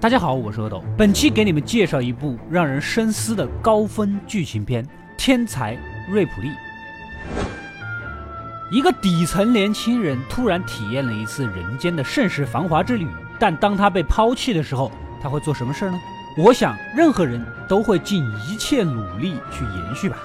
大家好，我是阿斗。本期给你们介绍一部让人深思的高分剧情片《天才瑞普利》。一个底层年轻人突然体验了一次人间的盛世繁华之旅，但当他被抛弃的时候，他会做什么事呢？我想，任何人都会尽一切努力去延续吧。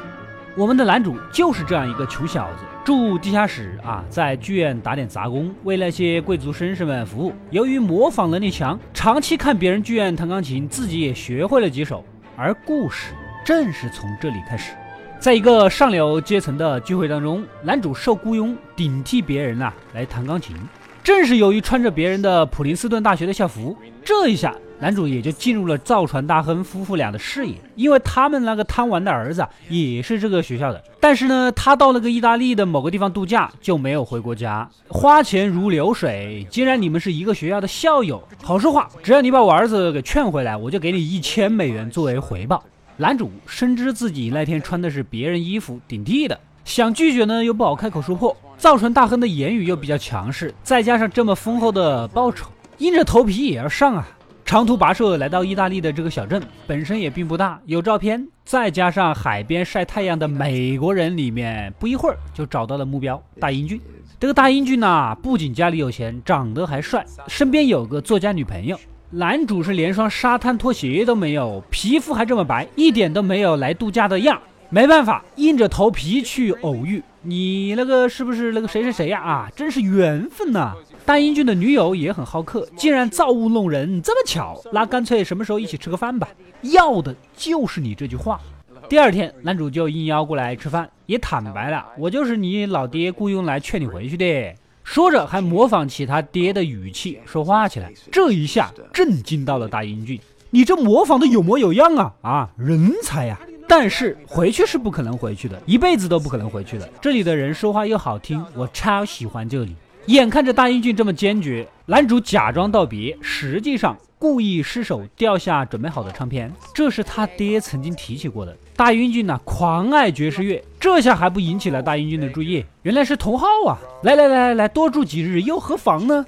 我们的男主就是这样一个穷小子，住地下室啊，在剧院打点杂工，为那些贵族绅士们服务。由于模仿能力强，长期看别人剧院弹钢琴，自己也学会了几首。而故事正是从这里开始，在一个上流阶层的聚会当中，男主受雇佣顶替别人啊来弹钢琴。正是由于穿着别人的普林斯顿大学的校服，这一下。男主也就进入了造船大亨夫妇俩的视野，因为他们那个贪玩的儿子也是这个学校的。但是呢，他到了个意大利的某个地方度假，就没有回过家，花钱如流水。既然你们是一个学校的校友，好说话，只要你把我儿子给劝回来，我就给你一千美元作为回报。男主深知自己那天穿的是别人衣服顶替的，想拒绝呢又不好开口说破。造船大亨的言语又比较强势，再加上这么丰厚的报酬，硬着头皮也要上啊。长途跋涉来到意大利的这个小镇，本身也并不大，有照片，再加上海边晒太阳的美国人里面，不一会儿就找到了目标大英俊。这个大英俊呢，不仅家里有钱，长得还帅，身边有个作家女朋友。男主是连双沙滩拖鞋都没有，皮肤还这么白，一点都没有来度假的样。没办法，硬着头皮去偶遇。你那个是不是那个谁谁谁呀？啊，真是缘分呐！大英俊的女友也很好客，竟然造物弄人这么巧，那干脆什么时候一起吃个饭吧？要的就是你这句话。第二天，男主就应邀过来吃饭，也坦白了，我就是你老爹雇佣来劝你回去的。说着还模仿起他爹的语气说话起来，这一下震惊到了大英俊，你这模仿的有模有样啊啊，人才呀！但是回去是不可能回去的，一辈子都不可能回去的。这里的人说话又好听，我超喜欢这里。眼看着大英俊这么坚决，男主假装道别，实际上故意失手掉下准备好的唱片。这是他爹曾经提起过的。大英俊呢，狂爱爵士乐，这下还不引起了大英俊的注意？原来是同号啊！来来来来来，多住几日又何妨呢？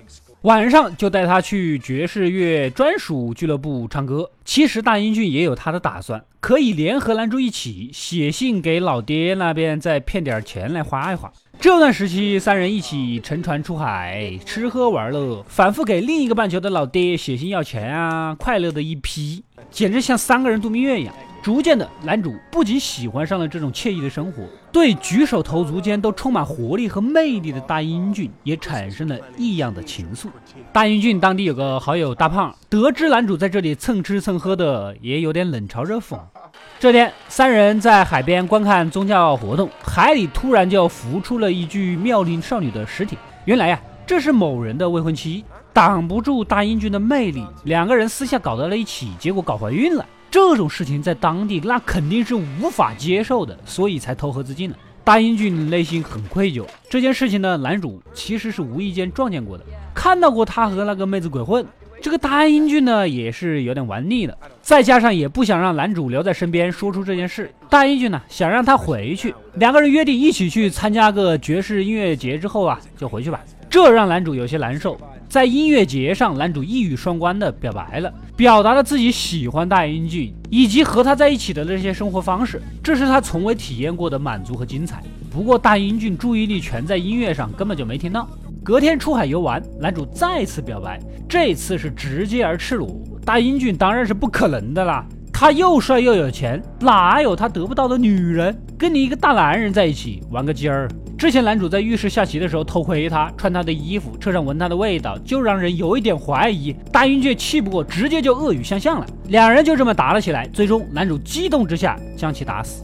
晚上就带他去爵士乐专属俱乐部唱歌。其实大英俊也有他的打算，可以联合男主一起写信给老爹那边，再骗点钱来花一花。这段时期，三人一起乘船出海，吃喝玩乐，反复给另一个半球的老爹写信要钱啊，快乐的一批，简直像三个人度蜜月一样。逐渐的，男主不仅喜欢上了这种惬意的生活，对举手投足间都充满活力和魅力的大英俊也产生了异样的情愫。大英俊当地有个好友大胖，得知男主在这里蹭吃蹭喝的，也有点冷嘲热讽。这天，三人在海边观看宗教活动，海里突然就浮出了一具妙龄少女的尸体。原来呀，这是某人的未婚妻，挡不住大英俊的魅力，两个人私下搞到了一起，结果搞怀孕了。这种事情在当地那肯定是无法接受的，所以才投河自尽了。大英俊内心很愧疚。这件事情呢，男主其实是无意间撞见过的，看到过他和那个妹子鬼混。这个大英俊呢，也是有点玩腻了，再加上也不想让男主留在身边说出这件事。大英俊呢，想让他回去，两个人约定一起去参加个爵士音乐节，之后啊就回去吧。这让男主有些难受。在音乐节上，男主一语双关的表白了，表达了自己喜欢大英俊以及和他在一起的那些生活方式，这是他从未体验过的满足和精彩。不过大英俊注意力全在音乐上，根本就没听到。隔天出海游玩，男主再次表白，这次是直接而赤裸。大英俊当然是不可能的啦，他又帅又有钱，哪有他得不到的女人？跟你一个大男人在一起玩个鸡儿？之前男主在浴室下棋的时候偷窥他，穿他的衣服，车上闻他的味道，就让人有一点怀疑。大英俊气不过，直接就恶语相向了，两人就这么打了起来。最终男主激动之下将其打死。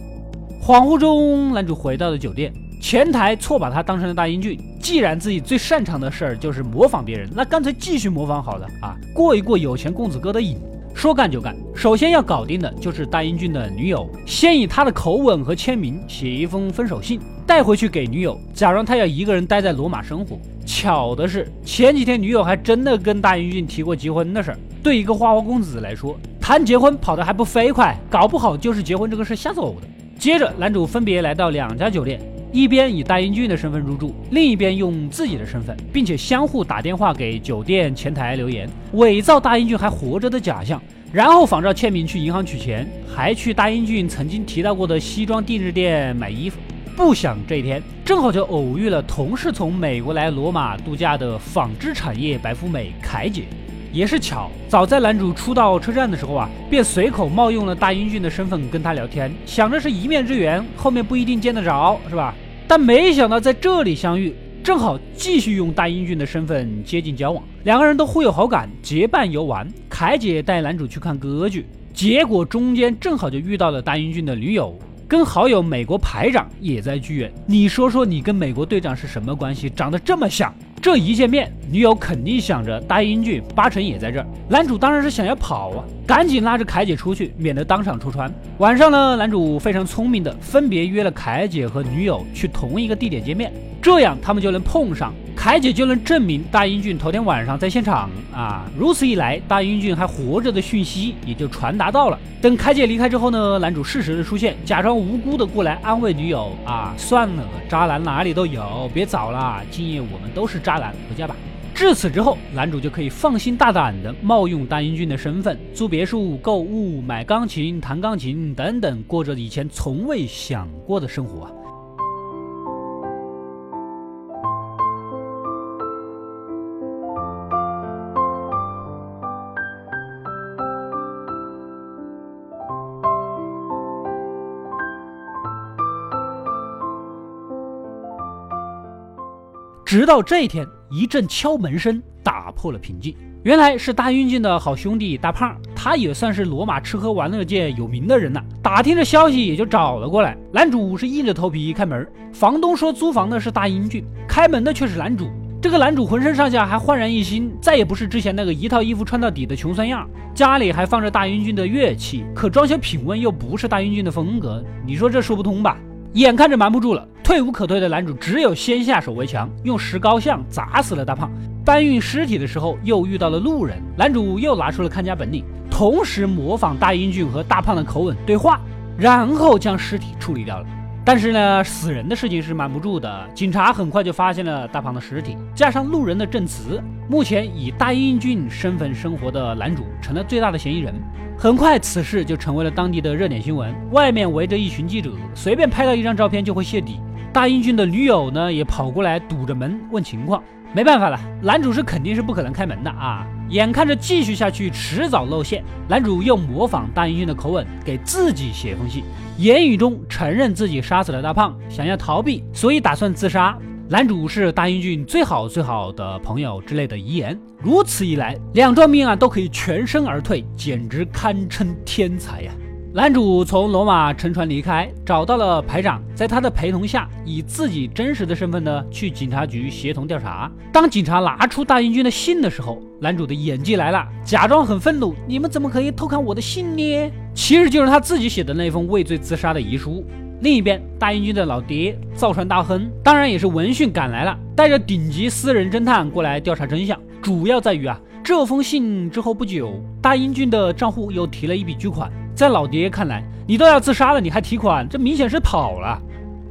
恍惚中，男主回到了酒店。前台错把他当成了大英俊，既然自己最擅长的事儿就是模仿别人，那干脆继续模仿好了啊，过一过有钱公子哥的瘾。说干就干，首先要搞定的就是大英俊的女友，先以他的口吻和签名写一封分手信，带回去给女友，假装他要一个人待在罗马生活。巧的是，前几天女友还真的跟大英俊提过结婚的事儿。对一个花花公子来说，谈结婚跑得还不飞快，搞不好就是结婚这个事吓走的。接着，男主分别来到两家酒店。一边以大英俊的身份入住，另一边用自己的身份，并且相互打电话给酒店前台留言，伪造大英俊还活着的假象，然后仿照签名去银行取钱，还去大英俊曾经提到过的西装定制店买衣服。不想这一天正好就偶遇了同是从美国来罗马度假的纺织产业白富美凯姐。也是巧，早在男主初到车站的时候啊，便随口冒用了大英俊的身份跟他聊天，想着是一面之缘，后面不一定见得着，是吧？但没想到在这里相遇，正好继续用大英俊的身份接近交往，两个人都互有好感，结伴游玩。凯姐带男主去看歌剧，结果中间正好就遇到了大英俊的女友，跟好友美国排长也在剧院。你说说，你跟美国队长是什么关系？长得这么像？这一见面，女友肯定想着大英俊八成也在这儿。男主当然是想要跑啊，赶紧拉着凯姐出去，免得当场戳穿。晚上呢，男主非常聪明的分别约了凯姐和女友去同一个地点见面，这样他们就能碰上。凯姐就能证明大英俊头天晚上在现场啊！如此一来，大英俊还活着的讯息也就传达到了。等凯姐离开之后呢，男主适时的出现，假装无辜的过来安慰女友啊，算了，渣男哪里都有，别找了，今夜我们都是渣男，回家吧。至此之后，男主就可以放心大胆的冒用大英俊的身份，租别墅、购物、买钢琴、弹钢琴等等，过着以前从未想过的生活啊。直到这一天，一阵敲门声打破了平静。原来是大英俊的好兄弟大胖，他也算是罗马吃喝玩乐界有名的人了。打听着消息，也就找了过来。男主是硬着头皮开门，房东说租房的是大英俊，开门的却是男主。这个男主浑身上下还焕然一新，再也不是之前那个一套衣服穿到底的穷酸样。家里还放着大英俊的乐器，可装修品味又不是大英俊的风格，你说这说不通吧？眼看着瞒不住了。退无可退的男主只有先下手为强，用石膏像砸死了大胖。搬运尸体的时候又遇到了路人，男主又拿出了看家本领，同时模仿大英俊和大胖的口吻对话，然后将尸体处理掉了。但是呢，死人的事情是瞒不住的。警察很快就发现了大胖的尸体，加上路人的证词，目前以大英俊身份生活的男主成了最大的嫌疑人。很快，此事就成为了当地的热点新闻。外面围着一群记者，随便拍到一张照片就会泄底。大英俊的女友呢，也跑过来堵着门问情况。没办法了，男主是肯定是不可能开门的啊！眼看着继续下去，迟早露馅。男主又模仿大英俊的口吻，给自己写封信，言语中承认自己杀死了大胖，想要逃避，所以打算自杀。男主是大英俊最好最好的朋友之类的遗言。如此一来，两桩命案都可以全身而退，简直堪称天才呀！男主从罗马乘船离开，找到了排长，在他的陪同下，以自己真实的身份呢，去警察局协同调查。当警察拿出大英俊的信的时候，男主的演技来了，假装很愤怒：“你们怎么可以偷看我的信呢？”其实就是他自己写的那封畏罪自杀的遗书。另一边，大英俊的老爹造船大亨，当然也是闻讯赶来了，带着顶级私人侦探过来调查真相。主要在于啊，这封信之后不久，大英俊的账户又提了一笔巨款。在老爹看来，你都要自杀了，你还提款，这明显是跑了。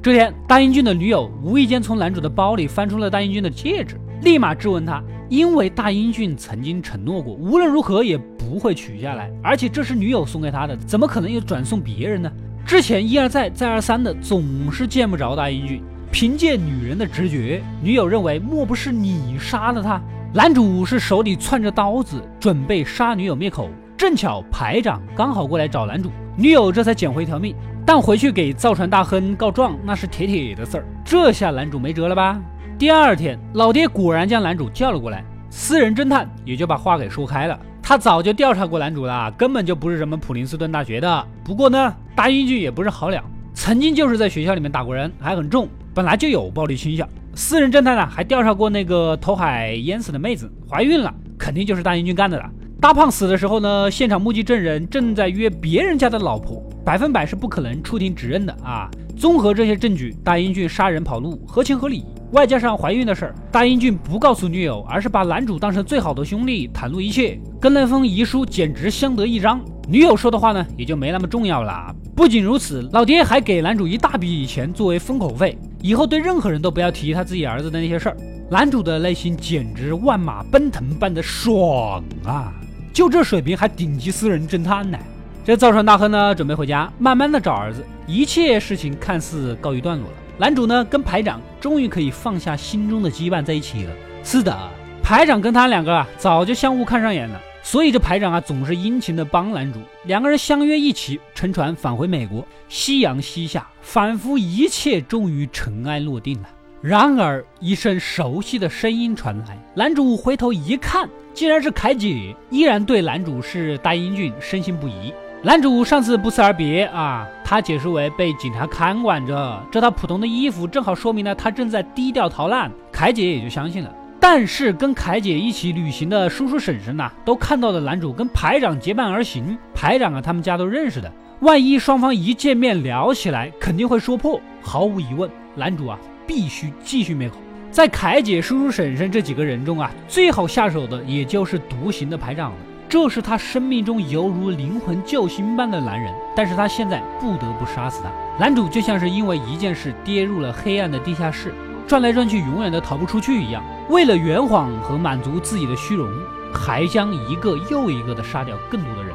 这天，大英俊的女友无意间从男主的包里翻出了大英俊的戒指，立马质问他，因为大英俊曾经承诺过，无论如何也不会取下来，而且这是女友送给他的，怎么可能又转送别人呢？之前一而再再而三的总是见不着大英俊，凭借女人的直觉，女友认为莫不是你杀了他？男主是手里攥着刀子，准备杀女友灭口。正巧排长刚好过来找男主，女友这才捡回一条命。但回去给造船大亨告状，那是铁铁的事儿。这下男主没辙了吧？第二天，老爹果然将男主叫了过来，私人侦探也就把话给说开了。他早就调查过男主了，根本就不是什么普林斯顿大学的。不过呢，大英俊也不是好鸟，曾经就是在学校里面打过人，还很重，本来就有暴力倾向。私人侦探呢，还调查过那个投海淹死的妹子怀孕了，肯定就是大英俊干的了。大胖死的时候呢，现场目击证人正在约别人家的老婆，百分百是不可能出庭指认的啊！综合这些证据，大英俊杀人跑路合情合理，外加上怀孕的事儿，大英俊不告诉女友，而是把男主当成最好的兄弟，袒露一切，跟那封遗书简直相得益彰。女友说的话呢，也就没那么重要了。不仅如此，老爹还给男主一大笔钱作为封口费，以后对任何人都不要提他自己儿子的那些事儿。男主的内心简直万马奔腾般的爽啊！就这水平还顶级私人侦探呢？这造船大亨呢，准备回家慢慢的找儿子，一切事情看似告一段落了。男主呢，跟排长终于可以放下心中的羁绊在一起了。是的，排长跟他两个啊，早就相互看上眼了。所以这排长啊，总是殷勤的帮男主。两个人相约一起乘船返回美国。夕阳西下，仿佛一切终于尘埃落定了。然而，一声熟悉的声音传来，男主回头一看，既然是凯姐，依然对男主是大英俊深信不疑。男主上次不辞而别啊，他解释为被警察看管着，这套普通的衣服正好说明了他正在低调逃难。凯姐也就相信了。但是跟凯姐一起旅行的叔叔婶婶呐，都看到了男主跟排长结伴而行。排长啊，他们家都认识的，万一双方一见面聊起来，肯定会说破。毫无疑问，男主啊，必须继续灭口。在凯姐、叔叔、婶婶这几个人中啊，最好下手的也就是独行的排长了。这是他生命中犹如灵魂救星般的男人，但是他现在不得不杀死他。男主就像是因为一件事跌入了黑暗的地下室。转来转去，永远都逃不出去一样。为了圆谎和满足自己的虚荣，还将一个又一个的杀掉更多的人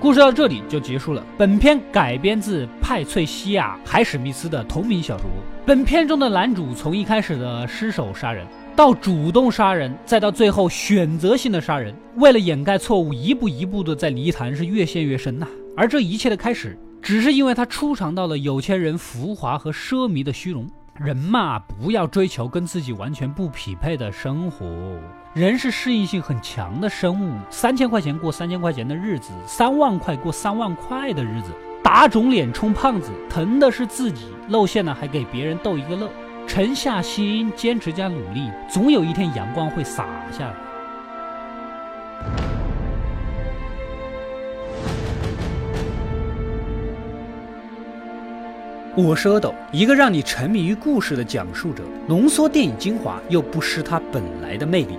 故事到这里就结束了。本片改编自派翠西亚·海史密斯的同名小说。本片中的男主从一开始的失手杀人，到主动杀人，再到最后选择性的杀人，为了掩盖错误，一步一步的在泥潭是越陷越深呐。而这一切的开始。只是因为他初尝到了有钱人浮华和奢靡的虚荣。人嘛，不要追求跟自己完全不匹配的生活。人是适应性很强的生物，三千块钱过三千块钱的日子，三万块过三万块的日子，打肿脸充胖子，疼的是自己，露馅了还给别人逗一个乐。沉下心，坚持加努力，总有一天阳光会洒下来。我是阿斗，一个让你沉迷于故事的讲述者，浓缩电影精华又不失它本来的魅力。